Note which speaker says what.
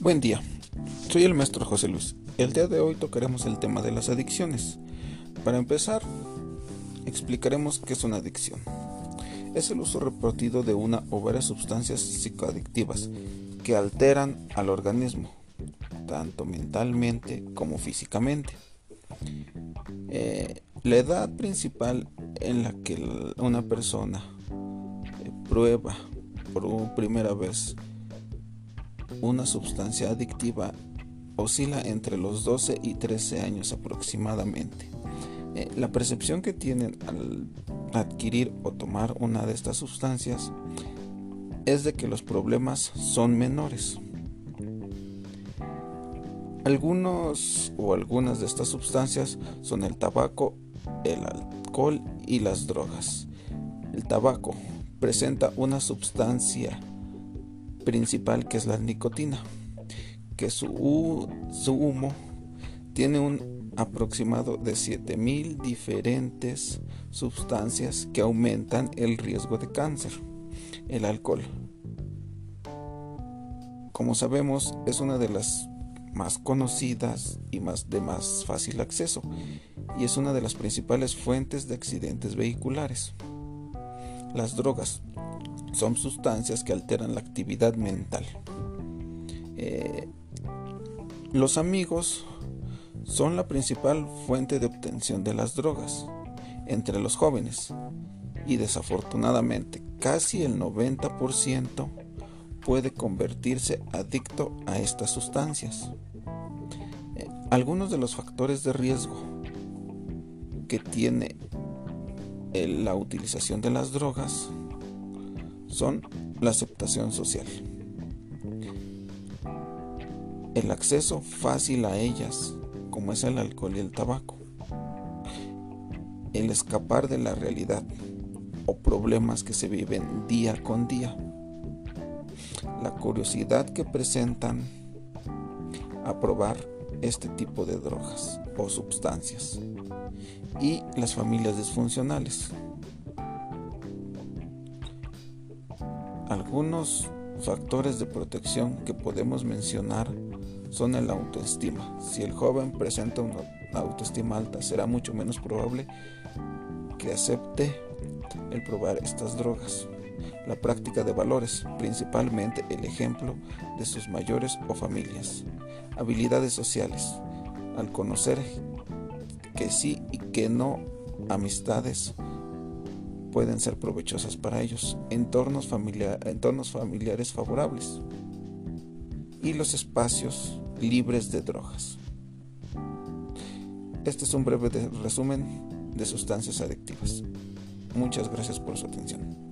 Speaker 1: Buen día, soy el maestro José Luis. El día de hoy tocaremos el tema de las adicciones. Para empezar, explicaremos qué es una adicción. Es el uso repetido de una o varias sustancias psicoadictivas que alteran al organismo, tanto mentalmente como físicamente. Eh, la edad principal en la que una persona eh, prueba por primera vez una sustancia adictiva oscila entre los 12 y 13 años aproximadamente. Eh, la percepción que tienen al adquirir o tomar una de estas sustancias es de que los problemas son menores. Algunos o algunas de estas sustancias son el tabaco, el alcohol y las drogas. El tabaco presenta una sustancia principal que es la nicotina, que su, su humo tiene un aproximado de 7000 diferentes sustancias que aumentan el riesgo de cáncer. El alcohol. Como sabemos, es una de las más conocidas y más de más fácil acceso y es una de las principales fuentes de accidentes vehiculares. Las drogas son sustancias que alteran la actividad mental. Eh, los amigos son la principal fuente de obtención de las drogas entre los jóvenes y desafortunadamente casi el 90% puede convertirse adicto a estas sustancias. Eh, algunos de los factores de riesgo que tiene la utilización de las drogas son la aceptación social, el acceso fácil a ellas, como es el alcohol y el tabaco, el escapar de la realidad o problemas que se viven día con día, la curiosidad que presentan a probar este tipo de drogas o sustancias y las familias disfuncionales. Algunos factores de protección que podemos mencionar son el autoestima. Si el joven presenta una autoestima alta, será mucho menos probable que acepte el probar estas drogas. La práctica de valores, principalmente el ejemplo de sus mayores o familias. Habilidades sociales, al conocer que sí y que no, amistades, pueden ser provechosas para ellos, entornos, entornos familiares favorables y los espacios libres de drogas. Este es un breve resumen de sustancias adictivas. Muchas gracias por su atención.